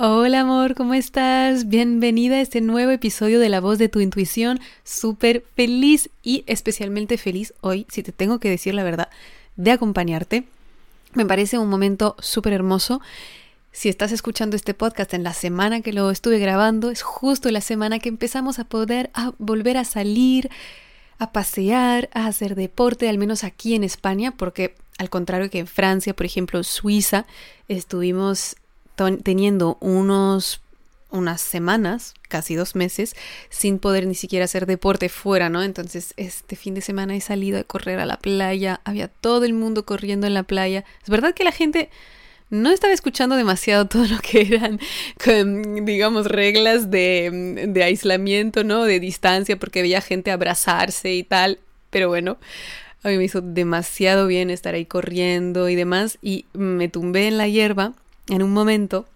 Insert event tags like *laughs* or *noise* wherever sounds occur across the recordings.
Hola amor, ¿cómo estás? Bienvenida a este nuevo episodio de La voz de tu intuición. Súper feliz y especialmente feliz hoy, si te tengo que decir la verdad, de acompañarte. Me parece un momento súper hermoso. Si estás escuchando este podcast en la semana que lo estuve grabando, es justo la semana que empezamos a poder volver a salir, a pasear, a hacer deporte, al menos aquí en España, porque al contrario que en Francia, por ejemplo, Suiza, estuvimos teniendo unos unas semanas, casi dos meses, sin poder ni siquiera hacer deporte fuera, ¿no? Entonces, este fin de semana he salido a correr a la playa, había todo el mundo corriendo en la playa. Es verdad que la gente no estaba escuchando demasiado todo lo que eran, digamos, reglas de, de aislamiento, ¿no? De distancia, porque veía gente abrazarse y tal, pero bueno. A mí me hizo demasiado bien estar ahí corriendo y demás y me tumbé en la hierba en un momento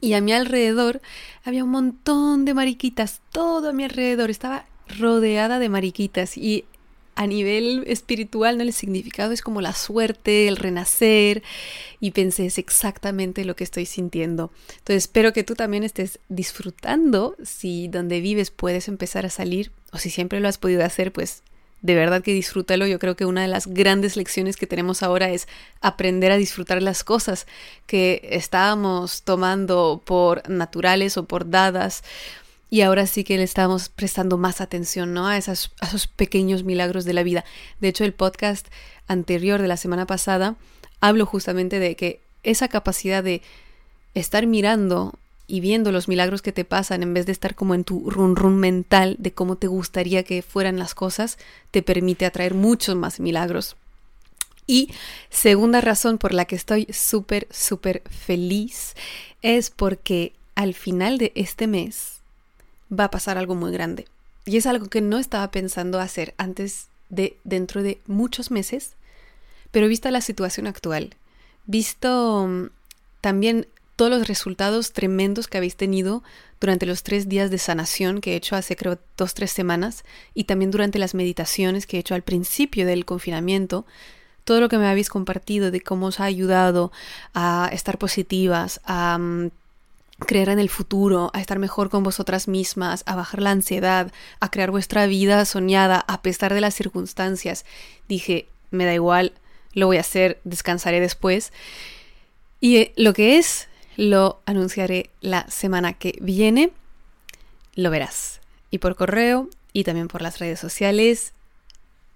y a mi alrededor había un montón de mariquitas, todo a mi alrededor, estaba rodeada de mariquitas y a nivel espiritual, ¿no? El significado es como la suerte, el renacer, y pensé, es exactamente lo que estoy sintiendo. Entonces espero que tú también estés disfrutando, si donde vives puedes empezar a salir, o si siempre lo has podido hacer, pues de verdad que disfrútalo. Yo creo que una de las grandes lecciones que tenemos ahora es aprender a disfrutar las cosas que estábamos tomando por naturales o por dadas. Y ahora sí que le estamos prestando más atención ¿no? a, esas, a esos pequeños milagros de la vida. De hecho, el podcast anterior de la semana pasada hablo justamente de que esa capacidad de estar mirando y viendo los milagros que te pasan en vez de estar como en tu run run mental de cómo te gustaría que fueran las cosas, te permite atraer muchos más milagros. Y segunda razón por la que estoy súper, súper feliz es porque al final de este mes va a pasar algo muy grande. Y es algo que no estaba pensando hacer antes de dentro de muchos meses, pero vista la situación actual, visto mm, también todos los resultados tremendos que habéis tenido durante los tres días de sanación que he hecho hace creo dos, tres semanas y también durante las meditaciones que he hecho al principio del confinamiento, todo lo que me habéis compartido de cómo os ha ayudado a estar positivas, a mm, creer en el futuro, a estar mejor con vosotras mismas, a bajar la ansiedad, a crear vuestra vida soñada a pesar de las circunstancias. Dije, me da igual, lo voy a hacer, descansaré después. Y eh, lo que es lo anunciaré la semana que viene. Lo verás. Y por correo y también por las redes sociales.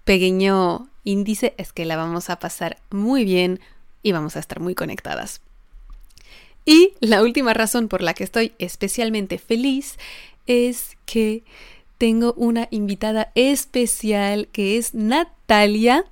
Pequeño índice es que la vamos a pasar muy bien y vamos a estar muy conectadas. Y la última razón por la que estoy especialmente feliz es que tengo una invitada especial que es Natalia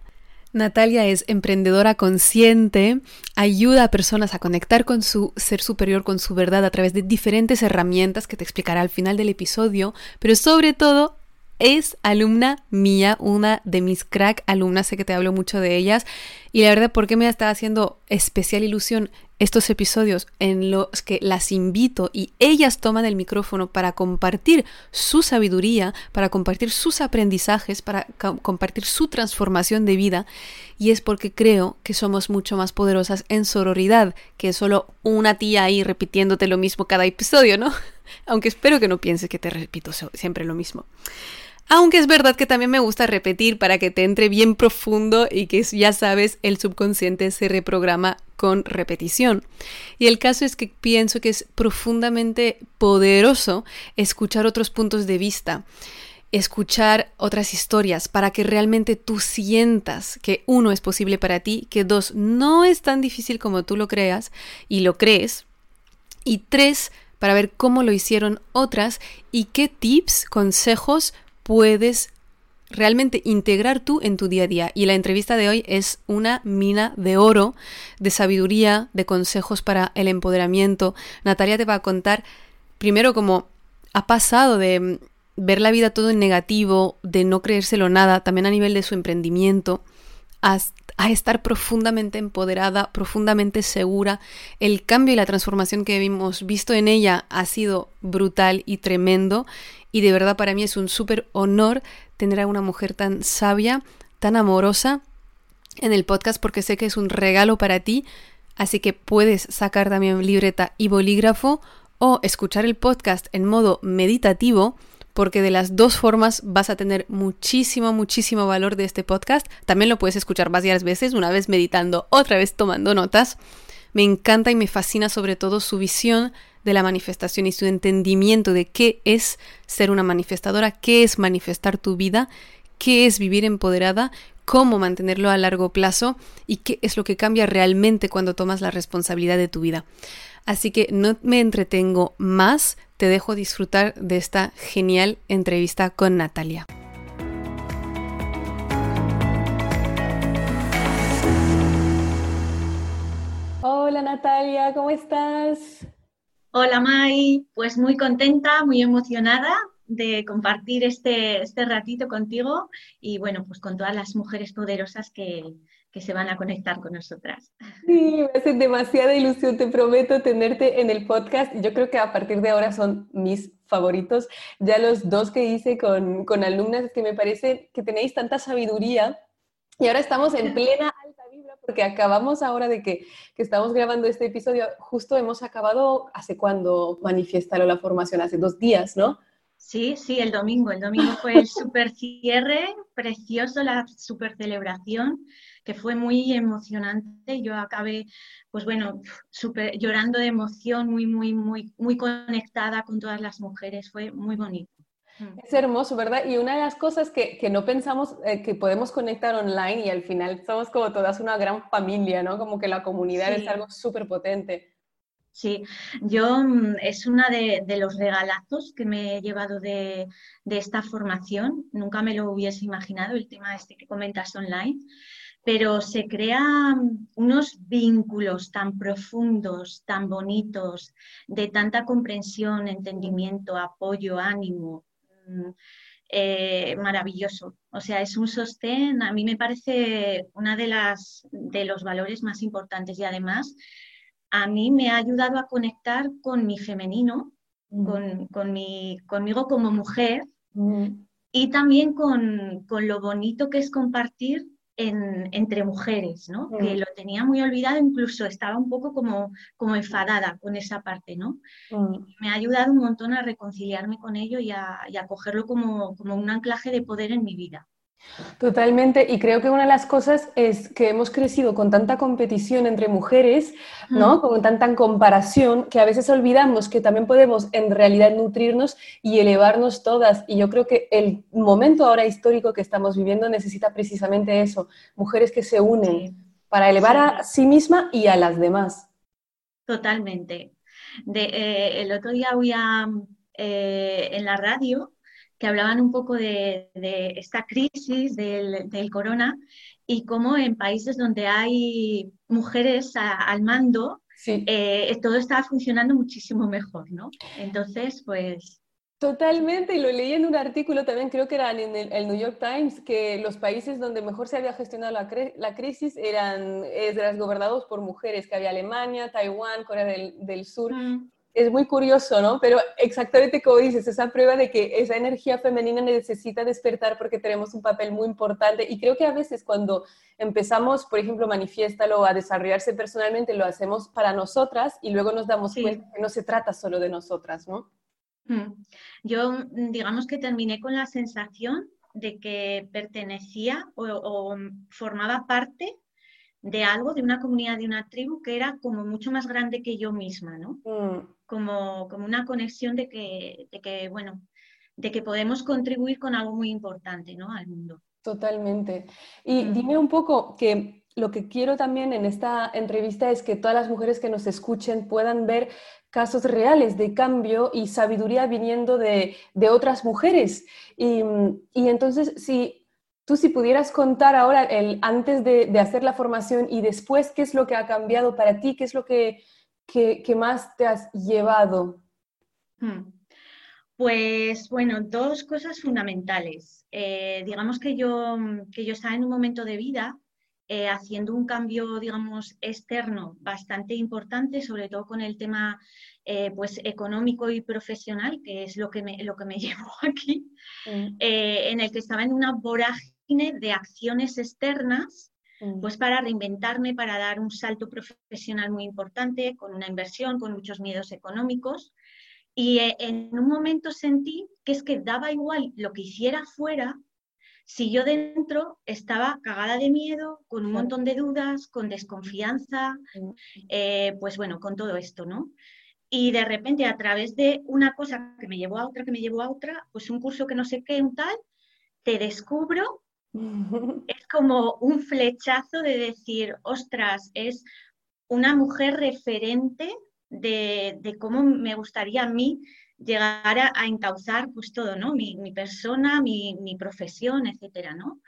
Natalia es emprendedora consciente, ayuda a personas a conectar con su ser superior, con su verdad a través de diferentes herramientas que te explicará al final del episodio, pero sobre todo es alumna mía, una de mis crack alumnas, sé que te hablo mucho de ellas, y la verdad, ¿por qué me está haciendo especial ilusión estos episodios en los que las invito y ellas toman el micrófono para compartir su sabiduría, para compartir sus aprendizajes, para compartir su transformación de vida? Y es porque creo que somos mucho más poderosas en sororidad que solo una tía ahí repitiéndote lo mismo cada episodio, ¿no? *laughs* Aunque espero que no pienses que te repito siempre lo mismo. Aunque es verdad que también me gusta repetir para que te entre bien profundo y que ya sabes, el subconsciente se reprograma con repetición. Y el caso es que pienso que es profundamente poderoso escuchar otros puntos de vista escuchar otras historias para que realmente tú sientas que uno es posible para ti, que dos no es tan difícil como tú lo creas y lo crees, y tres para ver cómo lo hicieron otras y qué tips, consejos puedes realmente integrar tú en tu día a día. Y la entrevista de hoy es una mina de oro, de sabiduría, de consejos para el empoderamiento. Natalia te va a contar primero cómo ha pasado de mm, ver la vida todo en negativo, de no creérselo nada, también a nivel de su emprendimiento, a, estar profundamente empoderada, profundamente segura. El cambio y la transformación que hemos visto en ella ha sido brutal y tremendo. Y de verdad para mí es un súper honor tener a una mujer tan sabia, tan amorosa en el podcast porque sé que es un regalo para ti, así que puedes sacar también libreta y bolígrafo o escuchar el podcast en modo meditativo porque de las dos formas vas a tener muchísimo, muchísimo valor de este podcast. También lo puedes escuchar varias veces, una vez meditando, otra vez tomando notas. Me encanta y me fascina sobre todo su visión de la manifestación y su entendimiento de qué es ser una manifestadora, qué es manifestar tu vida, qué es vivir empoderada, cómo mantenerlo a largo plazo y qué es lo que cambia realmente cuando tomas la responsabilidad de tu vida. Así que no me entretengo más, te dejo disfrutar de esta genial entrevista con Natalia. Hola Natalia, ¿cómo estás? Hola Mai, pues muy contenta, muy emocionada de compartir este, este ratito contigo y bueno, pues con todas las mujeres poderosas que, que se van a conectar con nosotras. Sí, me hace demasiada ilusión, te prometo tenerte en el podcast. Yo creo que a partir de ahora son mis favoritos. Ya los dos que hice con, con alumnas, que me parece que tenéis tanta sabiduría y ahora estamos en plena porque acabamos ahora de que, que, estamos grabando este episodio, justo hemos acabado, ¿hace cuándo manifiestaron la formación? Hace dos días, ¿no? Sí, sí, el domingo. El domingo fue el super cierre, precioso, la super celebración, que fue muy emocionante. Yo acabé, pues bueno, super, llorando de emoción, muy, muy, muy, muy conectada con todas las mujeres. Fue muy bonito. Mm. Es hermoso, ¿verdad? Y una de las cosas que, que no pensamos eh, que podemos conectar online y al final somos como todas una gran familia, ¿no? Como que la comunidad es algo súper potente. Sí, yo mm, es una de, los regalazos que me he llevado de, esta formación. Nunca me lo hubiese imaginado el tema este que comentas online, pero se crean unos vínculos tan profundos, tan bonitos, de tanta comprensión, entendimiento, apoyo, ánimo, eh, maravilloso. O sea, es un sostén, a mí me parece una de las de los valores más importantes y además a mí me ha ayudado a conectar con mi femenino, mm. con, con mi, conmigo como mujer mm. y también con, con, lo bonito que es compartir entre mujeres, ¿no? Que mm. lo tenía muy olvidado, incluso estaba un poco como, como enfadada con esa parte, ¿no? Me ha ayudado un montón a reconciliarme con ello y a, y a cogerlo como, como un anclaje de poder en mi vida. Totalmente, y creo que una de las cosas es que hemos crecido con tanta competición entre mujeres, ¿no? Con tanta comparación, que a veces olvidamos que también podemos en realidad nutrirnos y elevarnos todas. Y yo creo que el momento ahora histórico que estamos viviendo necesita precisamente eso, mujeres que se unen para elevar a sí misma y a las demás. Totalmente. De, eh, el otro día había eh, en la radio que hablaban un poco de, esta crisis del, corona y cómo en países donde hay mujeres al mando, eh, todo estaba funcionando muchísimo mejor, ¿no? Entonces, pues... Totalmente, y lo leí en un artículo también, creo que era en el, New York Times, que los países donde mejor se había gestionado la, crisis eran, eran gobernados por mujeres, que había Alemania, Taiwán, Corea del, Sur. Mm es muy curioso, ¿no? Pero exactamente como dices, esa prueba de que esa energía femenina necesita despertar porque tenemos un papel muy importante y creo que a veces cuando empezamos, por ejemplo, manifiéstalo a desarrollarse personalmente, lo hacemos para nosotras y luego nos damos cuenta que no se trata solo de nosotras, ¿no? Mm. Yo, mm, digamos que terminé con la sensación de que pertenecía o, formaba parte de algo, de una comunidad, de una tribu que era como mucho más grande que yo misma, ¿no? Mm como, como una conexión de que, de que, bueno, de que podemos contribuir con algo muy importante ¿no? al mundo. Totalmente. Y mm. dime un poco que lo que quiero también en esta entrevista es que todas las mujeres que nos escuchen puedan ver casos reales de cambio y sabiduría viniendo de, de otras mujeres. Y, y, entonces, si tú si pudieras contar ahora el antes de, de, hacer la formación y después, ¿qué es lo que ha cambiado para ti? ¿Qué es lo que, ¿Qué, más te has llevado? Hmm. Pues bueno, dos cosas fundamentales. Eh, digamos que yo, que yo estaba en un momento de vida eh, haciendo un cambio, digamos, externo bastante importante, sobre todo con el tema eh, pues, económico y profesional, que es lo que me, lo que me *laughs* llevó aquí, mm. en el que estaba en una vorágine de acciones externas. Pues para reinventarme, para dar un salto profesional muy importante, con una inversión, con muchos miedos económicos. Y eh, en un momento sentí que es que daba igual lo que hiciera fuera, si yo dentro estaba cagada de miedo, con un montón de dudas, con desconfianza, eh, pues bueno, con todo esto, ¿no? Y de repente a través de una cosa que me llevó a otra, que me llevó a otra, pues un curso que no sé qué, un tal, te descubro, *laughs* es como un flechazo de decir, ostras, es una mujer referente de, cómo me gustaría a mí llegar a, encauzar pues todo, ¿no? Mi, persona, mi, profesión, etcétera, ¿no?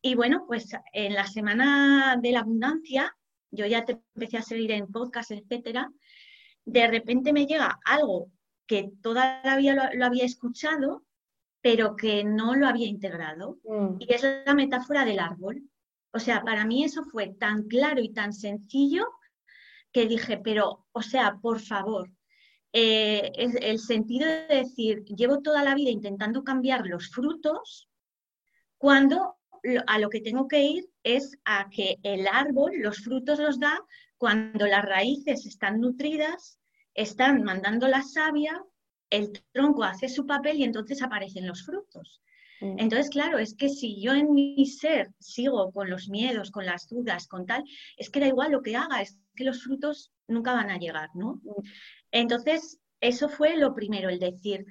Y bueno, pues en la semana de la abundancia, yo ya te empecé a seguir en podcast, etcétera, de repente me llega algo que toda la vida lo, había escuchado, pero que no lo había integrado. Mm. Y es la metáfora del árbol. O sea, para mí eso fue tan claro y tan sencillo que dije, pero, o sea, por favor, eh, es el sentido de decir, llevo toda la vida intentando cambiar los frutos, cuando a lo que tengo que ir es a que el árbol los frutos los da cuando las raíces están nutridas, están mandando la savia, el tronco hace su papel y entonces aparecen los frutos. Mm. Entonces, claro, es que si yo en mi ser sigo con los miedos, con las dudas, con tal, es que da igual lo que haga, es que los frutos nunca van a llegar, ¿no? Mm. Entonces, eso fue lo primero, el decir,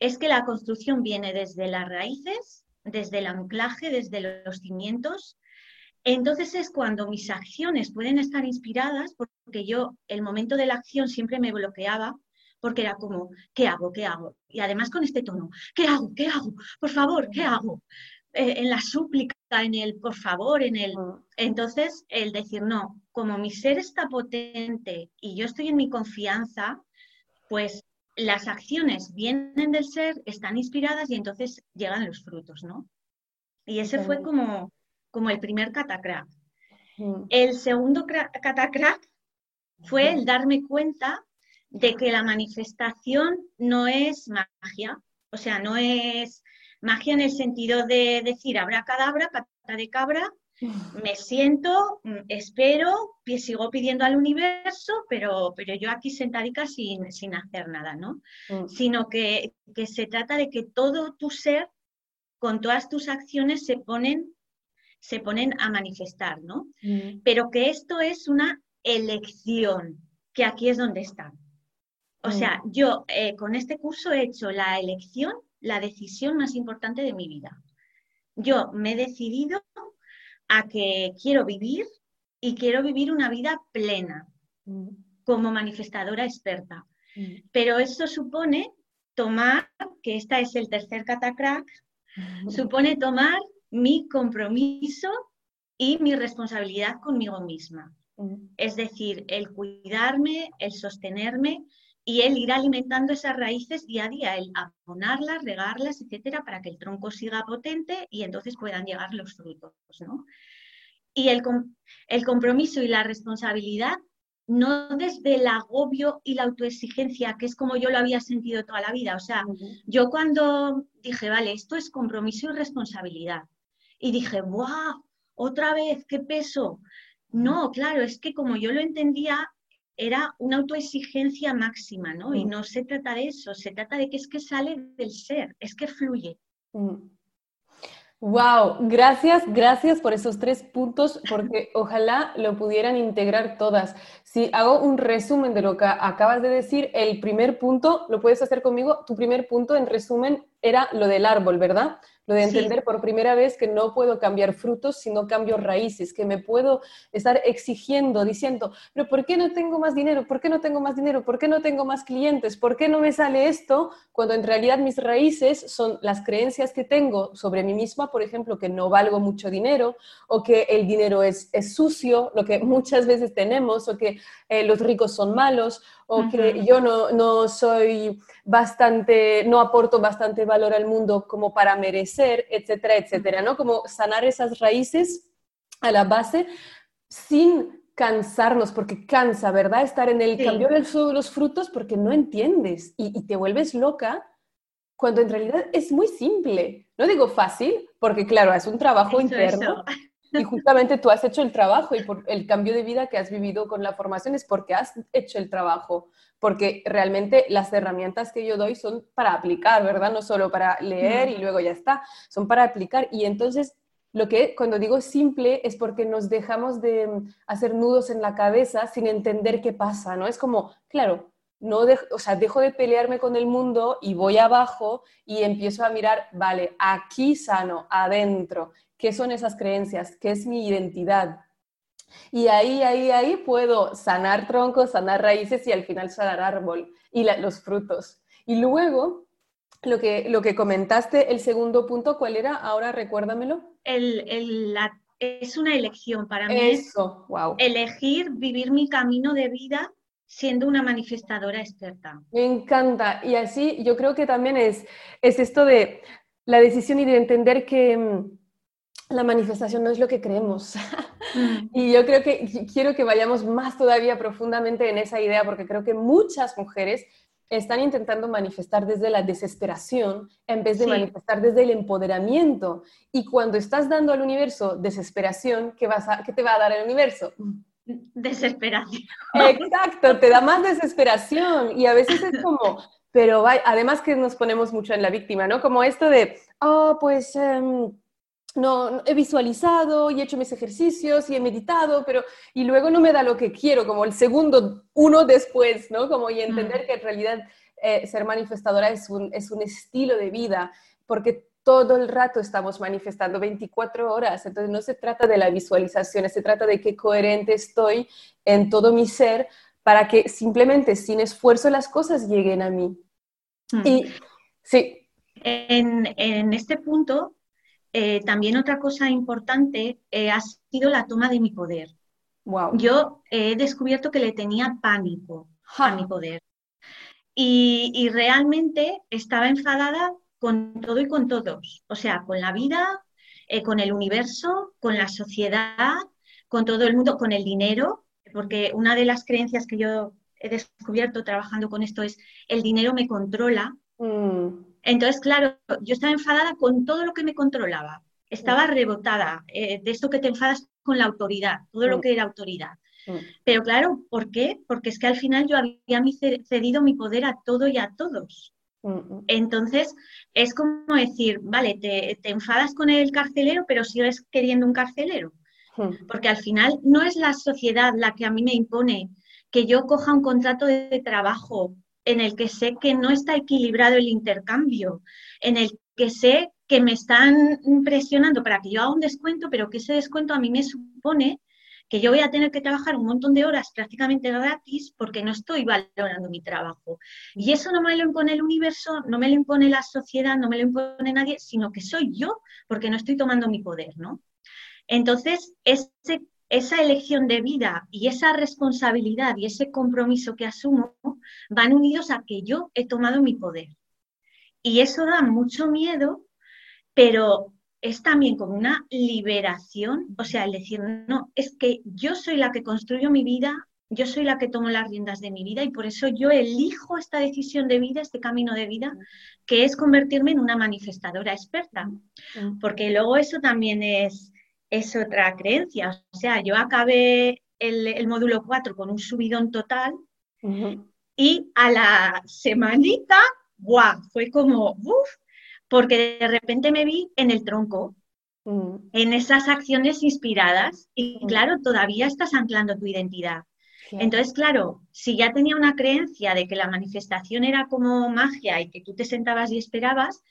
es que la construcción viene desde las raíces, desde el anclaje, desde los cimientos. Entonces es cuando mis acciones pueden estar inspiradas, porque yo el momento de la acción siempre me bloqueaba porque era como, ¿qué hago? ¿Qué hago? Y además con este tono, ¿qué hago? ¿Qué hago? Por favor, ¿qué hago? Eh, en la súplica, en el por favor, en el... Entonces, el decir, no, como mi ser está potente y yo estoy en mi confianza, pues las acciones vienen del ser, están inspiradas y entonces llegan los frutos, ¿no? Y ese fue como, como el primer catacrack. El segundo catacrack fue el darme cuenta de que la manifestación no es magia, o sea, no es magia en el sentido de decir habrá cadabra, pata de cabra, me siento, mm, espero, sigo pidiendo al universo, pero, pero yo aquí sentadica sin, sin hacer nada, ¿no? Mm. Sino que, que, se trata de que todo tu ser, con todas tus acciones, se ponen, se ponen a manifestar, ¿no? Mm. Pero que esto es una elección, que aquí es donde está. O sea, yo eh, con este curso he hecho la elección, la decisión más importante de mi vida. Yo me he decidido a que quiero vivir y quiero vivir una vida plena mm. como manifestadora experta. Mm. Pero eso supone tomar, que esta es el tercer catacrack, supone tomar mi compromiso y mi responsabilidad conmigo misma. Mm. Es decir, el cuidarme, el sostenerme, y él irá alimentando esas raíces día a día, el abonarlas, regarlas, etcétera, para que el tronco siga potente y entonces puedan llegar los frutos, ¿no? Y el, el compromiso y la responsabilidad no desde el agobio y la autoexigencia, que es como yo lo había sentido toda la vida. O sea, yo cuando dije, vale, esto es compromiso y responsabilidad, y dije, ¡guau! Otra vez, qué peso. No, claro, es que como yo lo entendía, era una autoexigencia máxima, ¿no? Y mm. no se trata de eso, se trata de que es que sale del ser, es que fluye. Wow, mm. gracias, gracias por esos tres puntos, porque *laughs* ojalá lo pudieran integrar todas. Si hago un resumen de lo que acabas de decir, el primer punto, lo puedes hacer conmigo, tu primer punto en resumen era lo del árbol, ¿verdad? Lo de entender por primera vez que no puedo cambiar frutos si no cambio raíces, que me puedo estar exigiendo, diciendo, pero ¿por qué no tengo más dinero? ¿Por qué no tengo más dinero? ¿Por qué no tengo más clientes? ¿Por qué no me sale esto? Cuando en realidad mis raíces son las creencias que tengo sobre mí misma, por ejemplo, que no valgo mucho dinero o que el dinero es, es sucio, lo que *laughs* muchas veces tenemos, o que eh, los ricos son malos, o que yo no, no soy bastante, no aporto bastante valor al mundo como para merecer, etcétera, etcétera, ¿no? Como sanar esas raíces a la base sin cansarnos, porque cansa, ¿verdad? Estar en el cambio de los frutos porque no entiendes y, te vuelves loca cuando en realidad es muy simple. No digo fácil, porque claro, es un trabajo interno. Y justamente tú has hecho el trabajo y por el cambio de vida que has vivido con la formación es porque has hecho el trabajo, porque realmente las herramientas que yo doy son para aplicar, ¿verdad? No solo para leer y luego ya está, son para aplicar. Y entonces lo que cuando digo simple es porque nos dejamos de mm, hacer nudos en la cabeza sin entender qué pasa, ¿no? Es como, claro, no o sea, dejo de pelearme con el mundo y voy abajo y empiezo a mirar, vale, aquí sano, adentro, ¿qué son esas creencias? ¿Qué es mi identidad? Y ahí, ahí, ahí puedo sanar troncos, sanar raíces y al final sanar árbol y los frutos. Y luego, lo que, lo que comentaste, el segundo punto, ¿cuál era? Ahora recuérdamelo es una elección para mí. Eso, wow. Elegir vivir mi camino de vida siendo una manifestadora experta. Me encanta. Y así yo creo que también es, es esto de la decisión y de entender que mm, la manifestación no es lo que creemos. Mm. *laughs* y yo creo que quiero que vayamos más todavía profundamente en esa idea porque creo que muchas mujeres están intentando manifestar desde la desesperación en vez de manifestar desde el empoderamiento. Y cuando estás dando al universo desesperación, ¿qué, vas a, ¿qué te va a dar el universo? Desesperación. Exacto, te da más desesperación. Y a veces es como, pero además que nos ponemos mucho en la víctima, ¿no? Como esto de, oh, pues... Em, no, he visualizado y he hecho mis ejercicios y he meditado, pero y luego no me da lo que quiero, como el segundo uno después, ¿no? Como y entender mm. que en realidad eh, ser manifestadora es un, es un estilo de vida, porque todo el rato estamos manifestando 24 horas, entonces no se trata de la visualización, se trata de qué coherente estoy en todo mi ser para que simplemente sin esfuerzo las cosas lleguen a mí. Mm. Y sí. En, en este punto, eh, también otra cosa importante eh, ha sido la toma de mi poder. Yo he descubierto que le tenía pánico a mi poder. Y, realmente estaba enfadada con todo y con todos. O sea, con la vida, eh, con el universo, con la sociedad, con todo el mundo, con el dinero. Porque una de las creencias que yo he descubierto trabajando con esto es el dinero me controla. Mm. Entonces, claro, yo estaba enfadada con todo lo que me controlaba. Estaba mm. rebotada eh, de esto que te enfadas con la autoridad, todo lo mm. que era autoridad. Mm. Pero claro, ¿por qué? Porque es que al final yo había cedido mi poder a todo y a todos. Entonces, es como decir, vale, te, enfadas con el carcelero, pero sigues queriendo un carcelero. Porque al final no es la sociedad la que a mí me impone que yo coja un contrato de trabajo en el que sé que no está equilibrado el intercambio, en el que sé que me están presionando para que yo haga un descuento, pero que ese descuento a mí me supone que yo voy a tener que trabajar un montón de horas prácticamente gratis porque no estoy valorando mi trabajo. Y eso no me lo impone el universo, no me lo impone la sociedad, no me lo impone nadie, sino que soy yo porque no estoy tomando mi poder, ¿no? Entonces, ese esa elección de vida y esa responsabilidad y ese compromiso que asumo van unidos a que yo he tomado mi poder. Y eso da mucho miedo, pero es también como una liberación, o sea, el decir, no, es que yo soy la que construyo mi vida, yo soy la que tomo las riendas de mi vida y por eso yo elijo esta decisión de vida, este camino de vida, que es convertirme en una manifestadora experta. Mm. Porque luego eso también es es otra creencia. O sea, yo acabé el, módulo 4 con un subidón total y a la semanita, ¡guau! Fue como, ¡uf! Porque de repente me vi en el tronco, mm. en esas acciones inspiradas y mm. claro, todavía estás anclando tu identidad. Entonces, claro, si ya tenía una creencia de que la manifestación era como magia y que tú te sentabas y esperabas,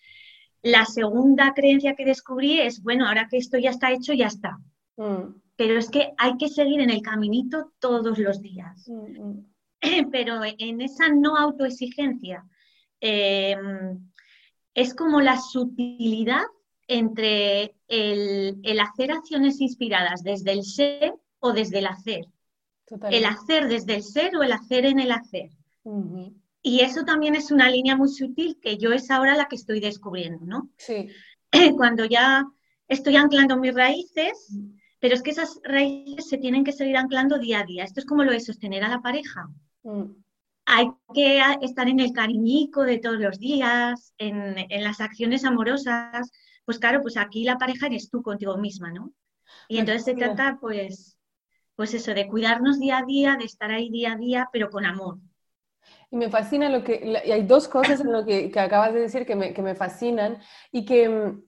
la segunda creencia que descubrí es, bueno, ahora que esto ya está hecho, ya está. Mm. Pero es que hay que seguir en el caminito todos los días. Mm, mm. *clears throat* Pero en esa no autoexigencia em, es como la sutilidad entre el, hacer acciones inspiradas desde el ser o desde el hacer. El hacer desde el ser o el hacer en el hacer. Y eso también es una línea muy sutil que yo es ahora la que estoy descubriendo, ¿no? Sí. *clears throat* Cuando ya estoy anclando mis raíces, pero es que esas raíces se tienen que seguir anclando día a día. Esto es como lo de sostener a la pareja. Mm. Hay que estar en el cariñico de todos los días, en, en, las acciones amorosas. Pues claro, pues aquí la pareja eres tú contigo misma, ¿no? Y entonces se trata, pues, pues eso, de cuidarnos día a día, de estar ahí día a día, pero con amor. Y me fascina lo que, y hay dos cosas en lo que, que acabas de decir que me, que me fascinan y que mm,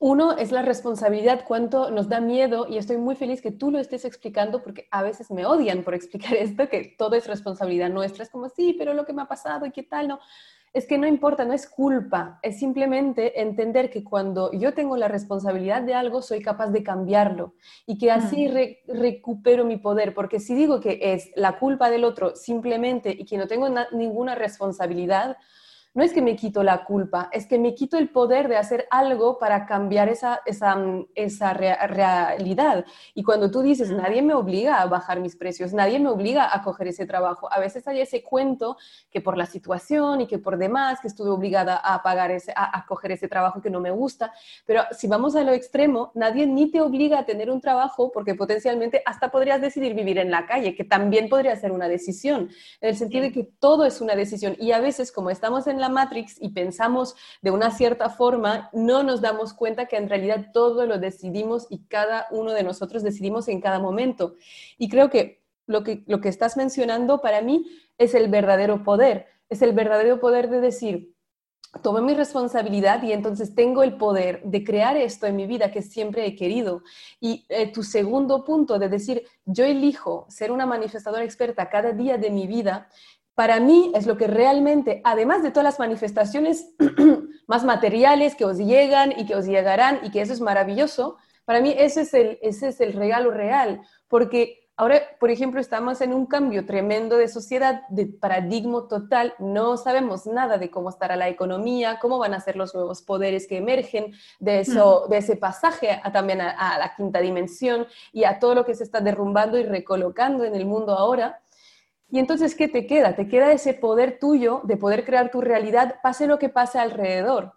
uno es la responsabilidad, cuánto nos da miedo, y estoy muy feliz que tú lo estés explicando porque a veces me odian por *laughs* explicar esto, que todo es responsabilidad nuestra. Es como, sí, pero lo que me ha pasado y qué tal, no. Es que no importa, no es culpa, es simplemente entender que cuando yo tengo la responsabilidad de algo, soy capaz de cambiarlo y que así recupero mi poder, porque si digo que es la culpa del otro simplemente y que no tengo ninguna responsabilidad, no es que me quito la culpa, es que me quito el poder de hacer algo para cambiar esa, esa, mm, esa realidad. Y cuando tú dices, nadie me obliga a bajar mis precios, nadie me obliga a coger ese trabajo, a veces hay ese cuento que por la situación y que por demás, que estuve obligada a pagar ese, a, a coger ese trabajo que no me gusta, pero si vamos a lo extremo, nadie ni te obliga a tener un trabajo porque potencialmente hasta podrías decidir vivir en la calle, que también podría ser una decisión, en el sentido de que todo es una decisión. Y a veces como estamos en la Matrix y pensamos de una cierta forma, no nos damos cuenta que en realidad todo lo decidimos y cada uno de nosotros decidimos en cada momento. Y creo que lo que, lo que estás mencionando para mí es el verdadero poder, es el verdadero poder de decir, tomo mi responsabilidad y entonces tengo el poder de crear esto en mi vida que siempre he querido. Y eh, tu segundo punto de decir, yo elijo ser una manifestadora experta cada día de mi vida, para mí es lo que realmente, además de todas las manifestaciones *clears throat* más materiales que os llegan y que os llegarán y que eso es maravilloso, para mí ese es el, ese es el regalo real, porque ahora, por ejemplo, estamos en un cambio tremendo de sociedad, de paradigma total, no sabemos nada de cómo estará la economía, cómo van a ser los nuevos poderes que emergen de, eso, de ese pasaje también a, a la quinta dimensión y a todo lo que se está derrumbando y recolocando en el mundo ahora. Y entonces, ¿qué te queda? Te queda ese poder tuyo de poder crear tu realidad, pase lo que pase alrededor.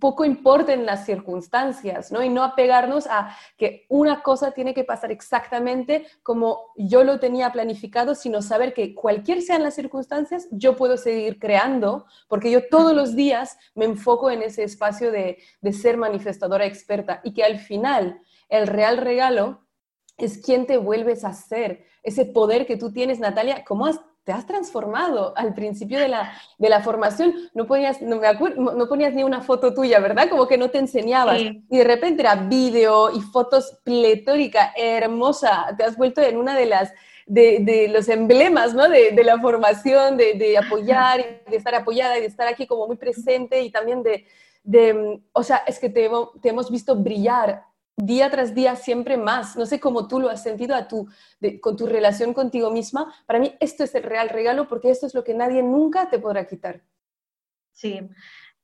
Poco importen las circunstancias, ¿no? Y no apegarnos a que una cosa tiene que pasar exactamente como yo lo tenía planificado, sino saber que cualquier sean las circunstancias, yo puedo seguir creando, porque yo todos los días me enfoco en ese espacio de, de ser manifestadora experta y que al final el real regalo es quien te vuelves a ser, ese poder que tú tienes, Natalia, ¿cómo te has transformado al principio de la, de la formación? No ponías, no, me acuerdo, no ponías ni una foto tuya, ¿verdad? Como que no te enseñabas. Y de repente era vídeo y fotos pletórica, hermosa. Te has vuelto en una de las... De, de los emblemas ¿no? de, de la formación, de, de apoyar, de estar apoyada y de estar aquí como muy presente y también de, de, o sea, es que te, te, hemos visto brillar día tras día siempre más. No sé cómo tú lo has sentido a tu, con tu relación contigo misma. Para mí esto es el real regalo porque esto es lo que nadie nunca te podrá quitar. Sí,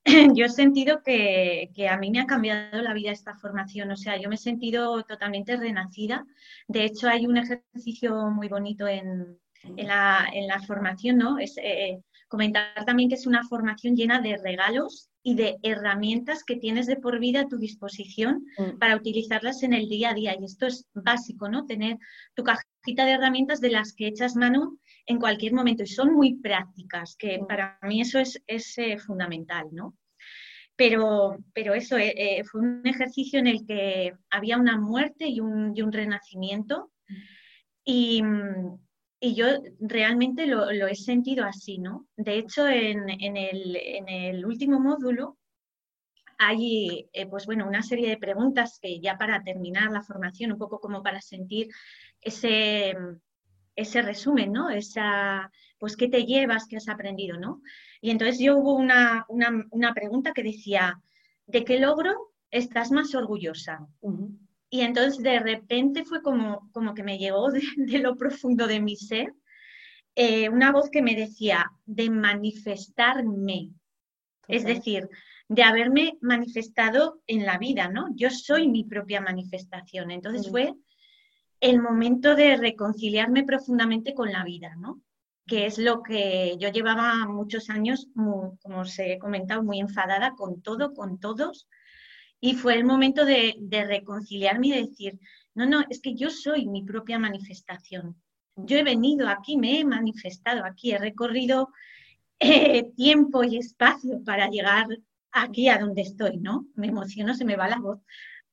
*clears throat* yo he sentido que, a mí me ha cambiado la vida esta formación. O sea, yo me he sentido totalmente renacida. De hecho, hay un ejercicio muy bonito en, la, formación, ¿no? Es eh, comentar también que es una formación llena de regalos y de herramientas que tienes de por vida a tu disposición mm. para utilizarlas en el día a día. Y esto es básico, ¿no? Tener tu cajita de herramientas de las que echas mano en cualquier momento y son muy prácticas, que mm. para mí eso es, eh, fundamental, ¿no? Pero, pero eso eh, eh, fue un ejercicio en el que había una muerte y un, y un renacimiento. Mm. Y, y yo realmente lo, he sentido así, ¿no? De hecho, en, el, último módulo hay, eh, pues bueno, una serie de preguntas que ya para terminar la formación, un poco como para sentir ese, ese resumen, ¿no? Esa, pues, ¿qué te llevas, qué has aprendido, ¿no? Y entonces yo hubo una, pregunta que decía, ¿de qué logro estás más orgullosa? Y entonces de repente fue como, como que me llegó *laughs* de, lo profundo de mi ser eh, una voz que me decía de manifestarme, es decir, de haberme manifestado en la vida, ¿no? Yo soy mi propia manifestación. Entonces fue el momento de reconciliarme profundamente con la vida, ¿no? que es lo que yo llevaba muchos años, como os he comentado, muy enfadada con todo, con todos. Y fue el momento de, reconciliarme y de decir, no, no, es que yo soy mi propia manifestación. Yo he venido aquí, me he manifestado aquí, he recorrido eh, tiempo y espacio para llegar aquí a donde estoy, ¿no? Me emociono, se me va la voz.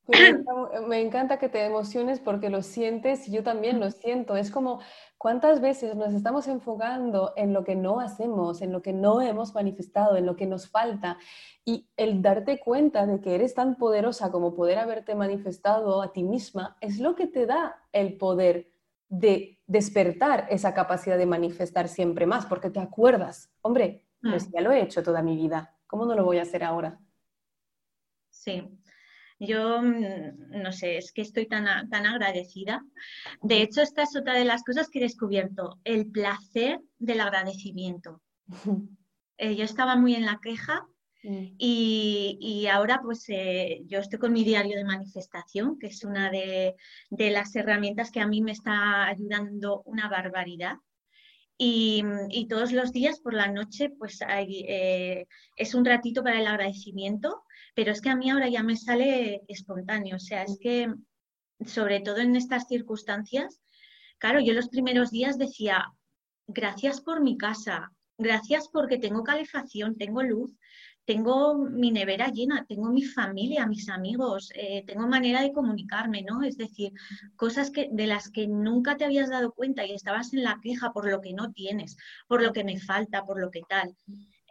*clears throat* Me encanta que te emociones porque lo sientes y yo también lo siento. Es como cuántas veces nos estamos enfocando en lo que no hacemos, en lo que no hemos manifestado, en lo que nos falta. Y el darte cuenta de que eres tan poderosa como poder haberte manifestado a ti misma es lo que te da el poder de despertar esa capacidad de manifestar siempre más, porque te acuerdas, hombre, pues mm. ya lo he hecho toda mi vida, ¿cómo no lo voy a hacer ahora? Sí, yo mm, no sé, es que estoy tan, tan agradecida. De hecho, esta es otra de las cosas que he descubierto, el placer del agradecimiento. Eh, yo estaba muy en la queja mm. y, ahora pues eh, yo estoy con mi diario de manifestación, que es una de, las herramientas que a mí me está ayudando una barbaridad. Y, todos los días por la noche pues eh, es un ratito para el agradecimiento pero es que a mí ahora ya me sale espontáneo, o sea, es que sobre todo en estas circunstancias, claro, yo los primeros días decía, gracias por mi casa, gracias porque tengo calefacción, tengo luz, tengo mi nevera llena, tengo mi familia, mis amigos, eh, tengo manera de comunicarme, ¿no? Es decir, cosas que, de las que nunca te habías dado cuenta y estabas en la queja por lo que no tienes, por lo que me falta, por lo que tal.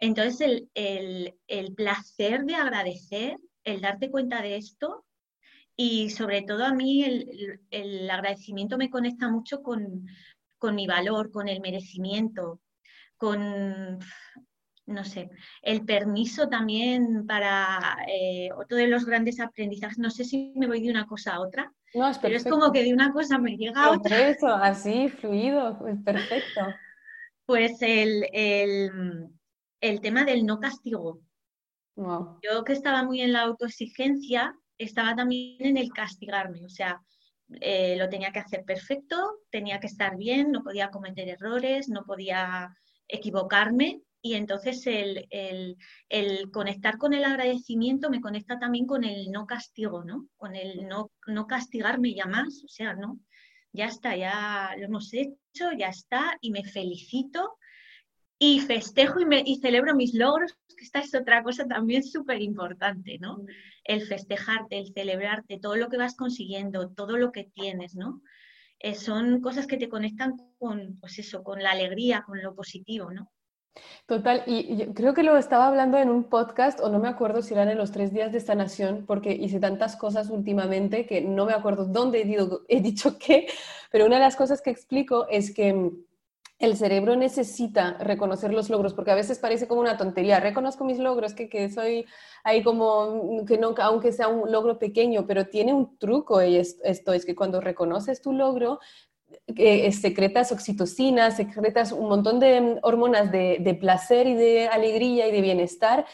Entonces, el, placer de agradecer, el darte cuenta de esto y sobre todo a mí el, agradecimiento me conecta mucho con, mi valor, con el merecimiento, con, no sé, el permiso también para eh, otro de los grandes aprendizajes. No sé si me voy de una cosa a otra, pero es como que de una cosa me llega a otra. Eso, así, fluido, es perfecto. *laughs* Pues el, el tema del no castigo. Yo que estaba muy en la autoexigencia, estaba también en el castigarme, o sea, eh, lo tenía que hacer perfecto, tenía que estar bien, no podía cometer errores, no podía equivocarme y entonces el, conectar con el agradecimiento me conecta también con el no castigo, ¿no? Con el no, no castigarme ya más, o sea, no, ya está, ya lo hemos hecho, ya está y me felicito y festejo y, celebro mis logros, que esta es otra cosa también súper importante, ¿no? Mm. El festejarte, el celebrarte, todo lo que vas consiguiendo, todo lo que tienes, ¿no? Eh, son cosas que te conectan con, pues eso, con la alegría, con lo positivo, ¿no? Total, y yo creo que lo estaba hablando en un podcast, o no me acuerdo si eran en los tres días de sanación, porque hice tantas cosas últimamente que no me acuerdo dónde he, he dicho qué, pero una de las cosas que explico es que el cerebro necesita reconocer los logros, porque a veces parece como una tontería. Reconozco mis logros, que, soy ahí como, que no, aunque sea un logro pequeño, pero tiene un truco esto, es que cuando reconoces tu logro, eh, secretas oxitocina, secretas un montón de hormonas de, de placer y de alegría y de bienestar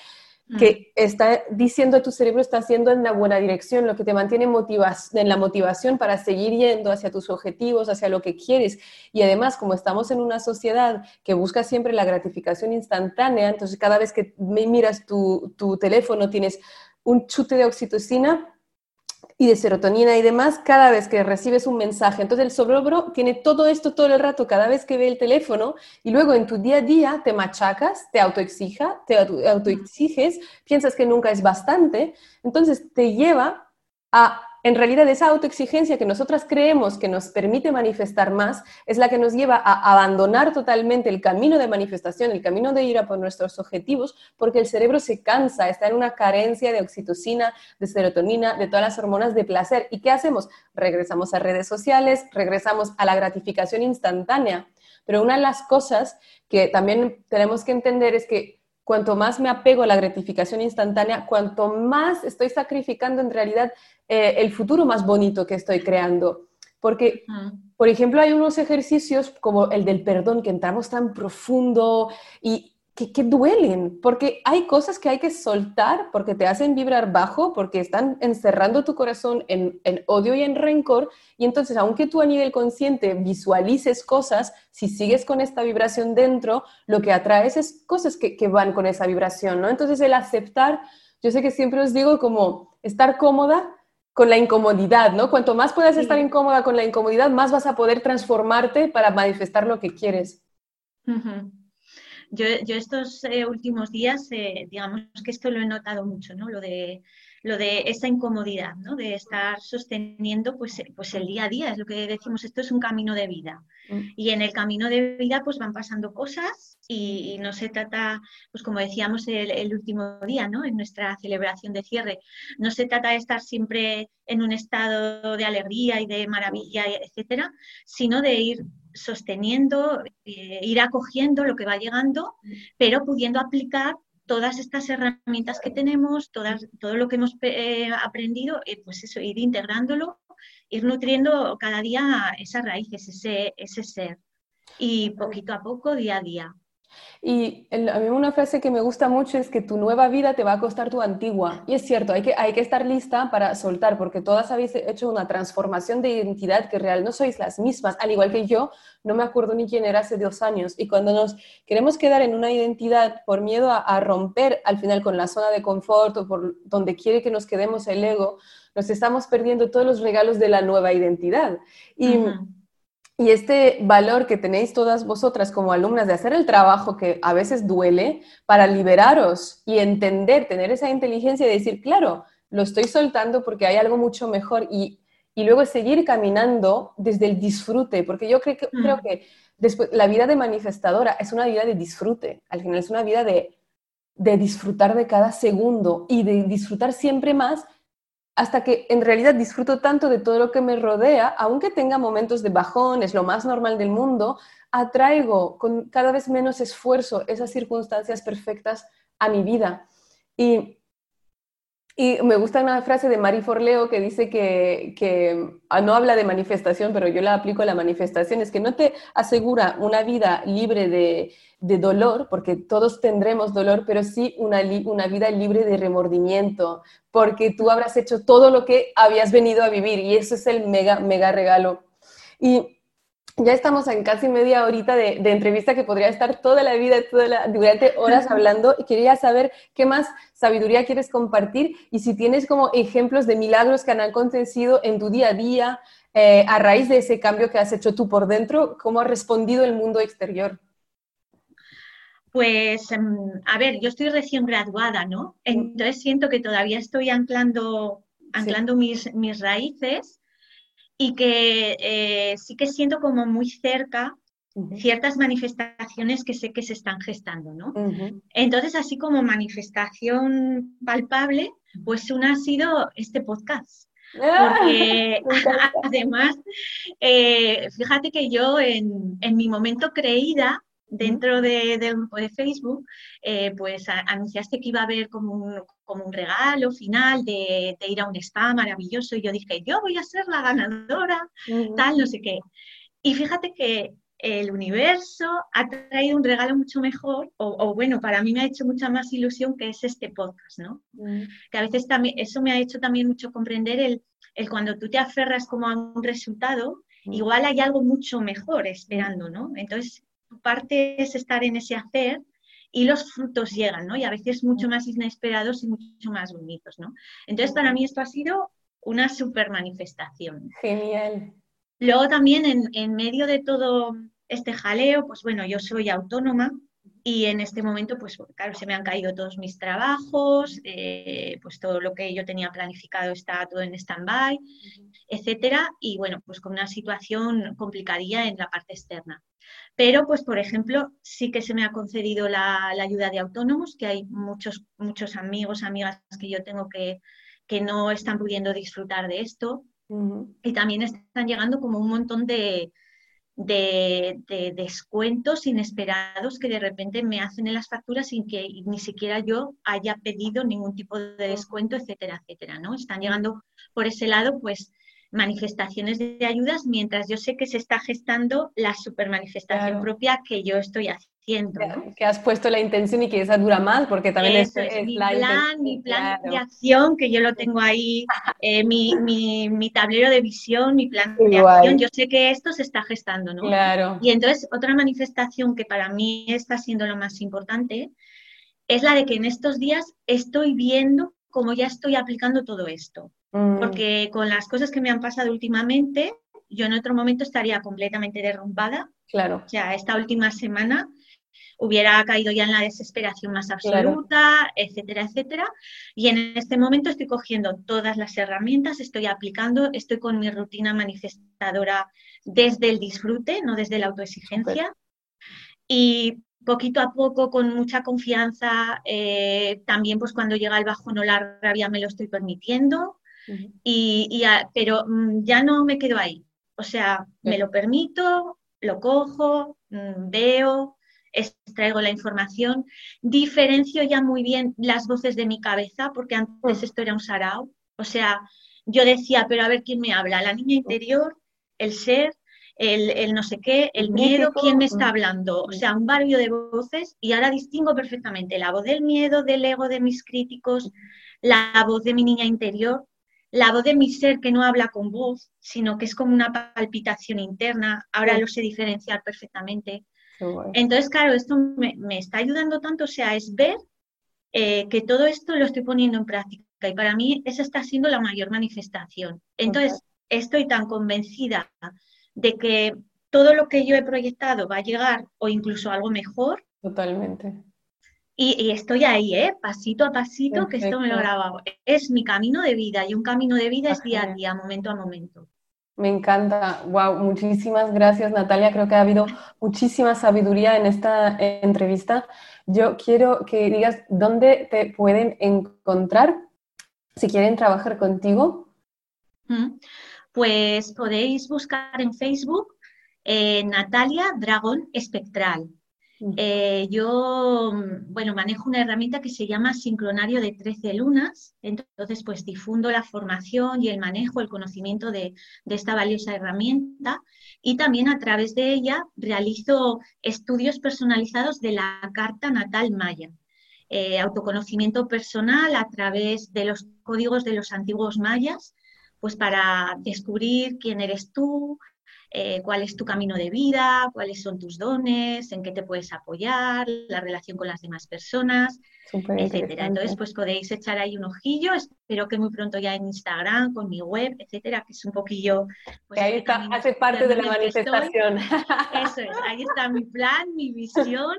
que está diciendo a tu cerebro está haciendo en la buena dirección, lo que te mantiene en la motivación para seguir yendo hacia tus objetivos, hacia lo que quieres. Y además, como estamos en una sociedad que busca siempre la gratificación instantánea, entonces cada vez que miras tu, tu teléfono tienes un chute de oxitocina, y de serotonina y demás cada vez que recibes un mensaje. Entonces el cerebro tiene todo esto todo el rato cada vez que ve el teléfono y luego en tu día a día te machacas, te autoexija, te autoexiges, piensas que nunca es bastante, entonces te lleva a en realidad esa autoexigencia que nosotras creemos que nos permite manifestar más es la que nos lleva a abandonar totalmente el camino de manifestación, el camino de ir a por nuestros objetivos, porque el cerebro se cansa, está en una carencia de oxitocina, de serotonina, de todas las hormonas de placer. ¿Y qué hacemos? Regresamos a redes sociales, regresamos a la gratificación instantánea. Pero una de las cosas que también tenemos que entender es que cuanto más me apego a la gratificación instantánea, cuanto más estoy sacrificando en realidad eh, el futuro más bonito que estoy creando. Porque, por ejemplo, hay unos ejercicios como el del perdón, que entramos tan profundo y que, duelen, porque hay cosas que hay que soltar porque te hacen vibrar bajo, porque están encerrando tu corazón en, odio y en rencor, y entonces aunque tú a nivel consciente visualices cosas, si sigues con esta vibración dentro, lo que atraes es cosas que, que van con esa vibración, ¿no? Entonces el aceptar, yo sé que siempre os digo como estar cómoda con la incomodidad, ¿no? Cuanto más puedas estar incómoda con la incomodidad, más vas a poder transformarte para manifestar lo que quieres. Yo, estos eh, últimos días, eh, digamos que esto lo he notado mucho, ¿no? Lo de, lo de esa incomodidad, ¿no? De estar sosteniendo pues, pues el día a día, es lo que decimos, esto es un camino de vida. Mm. Y en el camino de vida pues van pasando cosas y, no se trata, pues como decíamos el, último día, ¿no? En nuestra celebración de cierre, no se trata de estar siempre en un estado de alegría y de maravilla, etcétera, sino de ir sosteniendo, eh, ir acogiendo lo que va llegando, pero pudiendo aplicar todas estas herramientas que tenemos, todas, todo lo que hemos eh, aprendido, eh, pues eso, ir integrándolo, ir nutriendo cada día esas raíces, ese, ese ser. Y poquito a poco, día a día. Y a mí una frase que me gusta mucho es que tu nueva vida te va a costar tu antigua. Y es cierto, hay que, hay que estar lista para soltar, porque todas habéis hecho una transformación de identidad que real no sois las mismas, al igual que yo, no me acuerdo ni quién era hace dos años. Y cuando nos queremos quedar en una identidad por miedo a, romper al final con la zona de confort o por donde quiere que nos quedemos el ego, nos estamos perdiendo todos los regalos de la nueva identidad. Y. Y este valor que tenéis todas vosotras como alumnas de hacer el trabajo que a veces duele para liberaros y entender, tener esa inteligencia de decir, claro, lo estoy soltando porque hay algo mucho mejor y, y luego seguir caminando desde el disfrute, porque yo creo que, creo mm. que después, la vida de manifestadora es una vida de disfrute, al final es una vida de, de disfrutar de cada segundo y de disfrutar siempre más hasta que en realidad disfruto tanto de todo lo que me rodea, aunque tenga momentos de bajón, es lo más normal del mundo, atraigo con cada vez menos esfuerzo esas circunstancias perfectas a mi vida. Y, me gusta una frase de Marie Forleo que dice que, que ah, no habla de manifestación, pero yo la aplico a la manifestación, es que no te asegura una vida libre de, de dolor, porque todos tendremos dolor, pero sí una, una vida libre de remordimiento, porque tú habrás hecho todo lo que habías venido a vivir y eso es el mega, mega regalo. Y ya estamos en casi media horita de, entrevista que podría estar toda la vida, toda durante horas hablando y quería saber qué más sabiduría quieres compartir y si tienes como ejemplos de milagros que han acontecido en tu día a día eh, a raíz de ese cambio que has hecho tú por dentro, cómo ha respondido el mundo exterior. Pues, em, a ver, yo estoy recién graduada, ¿no? Entonces siento que todavía estoy anclando, anclando mis, mis, raíces y que eh, sí que siento como muy cerca ciertas manifestaciones que sé que se están gestando, ¿no? Entonces, así como manifestación palpable, pues una ha sido este podcast. Porque *laughs* además, eh, fíjate que yo en, en mi momento creída, dentro del grupo de Facebook, eh, pues anunciaste que iba a haber como un, como un regalo final de, ir a un spa maravilloso y yo dije, yo voy a ser la ganadora, tal, no sé qué. Y fíjate que el universo ha traído un regalo mucho mejor, o, bueno, para mí me ha hecho mucha más ilusión que es este podcast, ¿no? Que a veces también, eso me ha hecho también mucho comprender el, el cuando tú te aferras como a un resultado, igual hay algo mucho mejor esperando, ¿no? Entonces, parte es estar en ese hacer y los frutos llegan, ¿no? Y a veces mucho más inesperados y mucho más bonitos, ¿no? Entonces, para mí esto ha sido una super manifestación. Genial. Luego también en, medio de todo este jaleo, pues bueno, yo soy autónoma y en este momento, pues claro, se me han caído todos mis trabajos, eh, pues todo lo que yo tenía planificado está todo en stand-by, etcétera, y bueno, pues con una situación complicadilla en la parte externa. Pero, pues, por ejemplo, sí que se me ha concedido la, ayuda de autónomos, que hay muchos, muchos amigos, amigas que yo tengo que, que no están pudiendo disfrutar de esto. Y también están llegando como un montón de, de, descuentos inesperados que de repente me hacen en las facturas sin que ni siquiera yo haya pedido ningún tipo de descuento, etcétera, etcétera, ¿no? Están llegando por ese lado, pues, manifestaciones de ayudas mientras yo sé que se está gestando la super manifestación propia que yo estoy haciendo. Que has puesto la intención y que esa dura más, porque también es, mi plan, mi plan de acción, que yo lo tengo ahí, eh, mi, mi, mi, tablero de visión, mi plan de acción, yo sé que esto se está gestando, ¿no? Claro. Y entonces otra manifestación que para mí está siendo lo más importante es la de que en estos días estoy viendo cómo ya estoy aplicando todo esto. Mm. Porque con las cosas que me han pasado últimamente, yo en otro momento estaría completamente derrumbada. Claro. O sea, esta última semana hubiera caído ya en la desesperación más absoluta, etcétera, etcétera. Y en este momento estoy cogiendo todas las herramientas, estoy aplicando, estoy con mi rutina manifestadora desde el disfrute, no desde la autoexigencia. Y poquito a poco, con mucha confianza, eh, también pues cuando llega el bajo no la rabia me lo estoy permitiendo y, pero mm, ya no me quedo ahí. O sea, me lo permito, lo cojo, mm, veo, extraigo la información, diferencio ya muy bien las voces de mi cabeza, porque antes esto era un sarao. O sea, yo decía, pero a ver quién me habla, la niña interior, el ser, el, no sé qué, el miedo, quién me está hablando. O sea, un barrio de voces y ahora distingo perfectamente la voz del miedo, del ego, de mis críticos, la voz de mi niña interior la voz de mi ser que no habla con voz, sino que es como una palpitación interna, ahora lo sé diferenciar perfectamente. Entonces, claro, esto me, está ayudando tanto, o sea, es ver eh, que todo esto lo estoy poniendo en práctica y para mí esa está siendo la mayor manifestación. Entonces, estoy tan convencida de que todo lo que yo he proyectado va a llegar o incluso algo mejor. Totalmente. Y, estoy ahí, ¿eh? pasito a pasito, que esto me lo grabado. Es mi camino de vida y un camino de vida es día a día, momento a momento. Me encanta. Wow, muchísimas gracias Natalia. Creo que ha habido muchísima sabiduría en esta entrevista. Yo quiero que digas dónde te pueden encontrar si quieren trabajar contigo. Pues podéis buscar en Facebook eh, Natalia Dragón Espectral. Eh, yo, mm, bueno, manejo una herramienta que se llama sincronario de 13 lunas, entonces pues difundo la formación y el manejo, el conocimiento de, esta valiosa herramienta. Y también a través de ella realizo estudios personalizados de la carta natal maya. Eh, autoconocimiento personal a través de los códigos de los antiguos mayas, pues para descubrir quién eres tú, eh, cuál es tu camino de vida, cuáles son tus dones, en qué te puedes apoyar, la relación con las demás personas, etcétera. Entonces, pues podéis echar ahí un ojillo. Espero que muy pronto ya en Instagram, con mi web, etcétera, que es un poquillo. Pues, ahí está, hace parte de la manifestación. Eso es, ahí está mi plan, mi visión.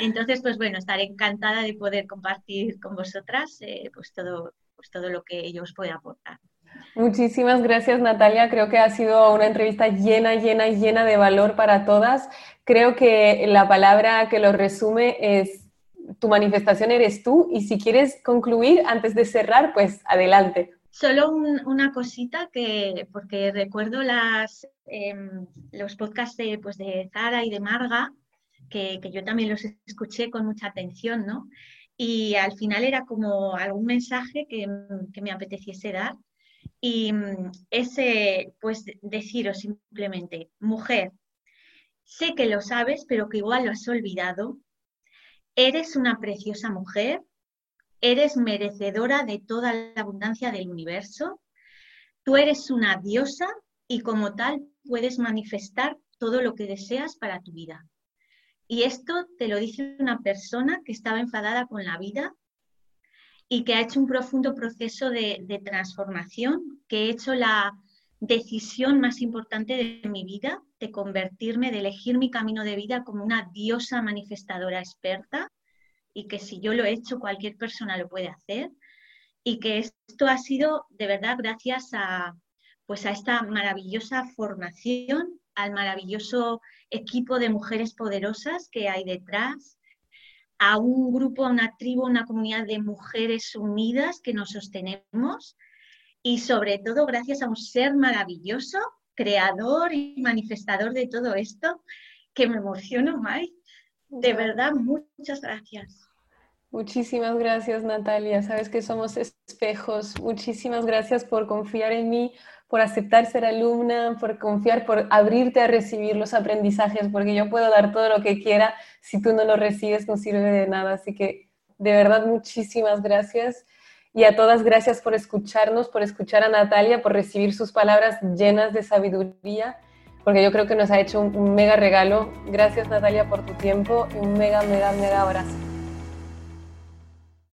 Entonces, pues bueno, estaré encantada de poder compartir con vosotras eh, pues todo, pues todo lo que yo os pueda aportar. Muchísimas gracias Natalia, creo que ha sido una entrevista llena, llena, llena de valor para todas. Creo que la palabra que lo resume es tu manifestación eres tú y si quieres concluir antes de cerrar, pues adelante. Solo una cosita que, porque recuerdo em, los podcasts de, pues de Zara y de Marga, que, que, yo también los escuché con mucha atención, ¿no? Y al final era como algún mensaje que, que me apeteciese dar y mm, ese, pues deciros simplemente, mujer, sé que lo sabes, pero que igual lo has olvidado. Eres una preciosa mujer, eres merecedora de toda la abundancia del universo. Tú eres una diosa y como tal puedes manifestar todo lo que deseas para tu vida. Y esto te lo dice una persona que estaba enfadada con la vida, y que ha hecho un profundo proceso de, transformación, que he hecho la decisión más importante de mi vida, de convertirme, de elegir mi camino de vida como una diosa manifestadora experta y que si yo lo he hecho, cualquier persona lo puede hacer y que esto ha sido de verdad gracias a, pues a esta maravillosa formación, al maravilloso equipo de mujeres poderosas que hay detrás, a un grupo, a una tribu, a una comunidad de mujeres unidas que nos sostenemos y sobre todo gracias a un ser maravilloso, creador y manifestador de todo esto, que me emociono, Mai. De verdad, muchas gracias. Muchísimas gracias, Natalia. Sabes que somos espejos. Muchísimas gracias por confiar en mí, por aceptar ser alumna, por confiar, por abrirte a recibir los aprendizajes, porque yo puedo dar todo lo que quiera, si tú no lo recibes no sirve de nada. Así que de verdad muchísimas gracias. Y a todas gracias por escucharnos, por escuchar a Natalia, por recibir sus palabras llenas de sabiduría, porque yo creo que nos ha hecho un, mega regalo. Gracias Natalia por tu tiempo y un mega, mega, mega abrazo.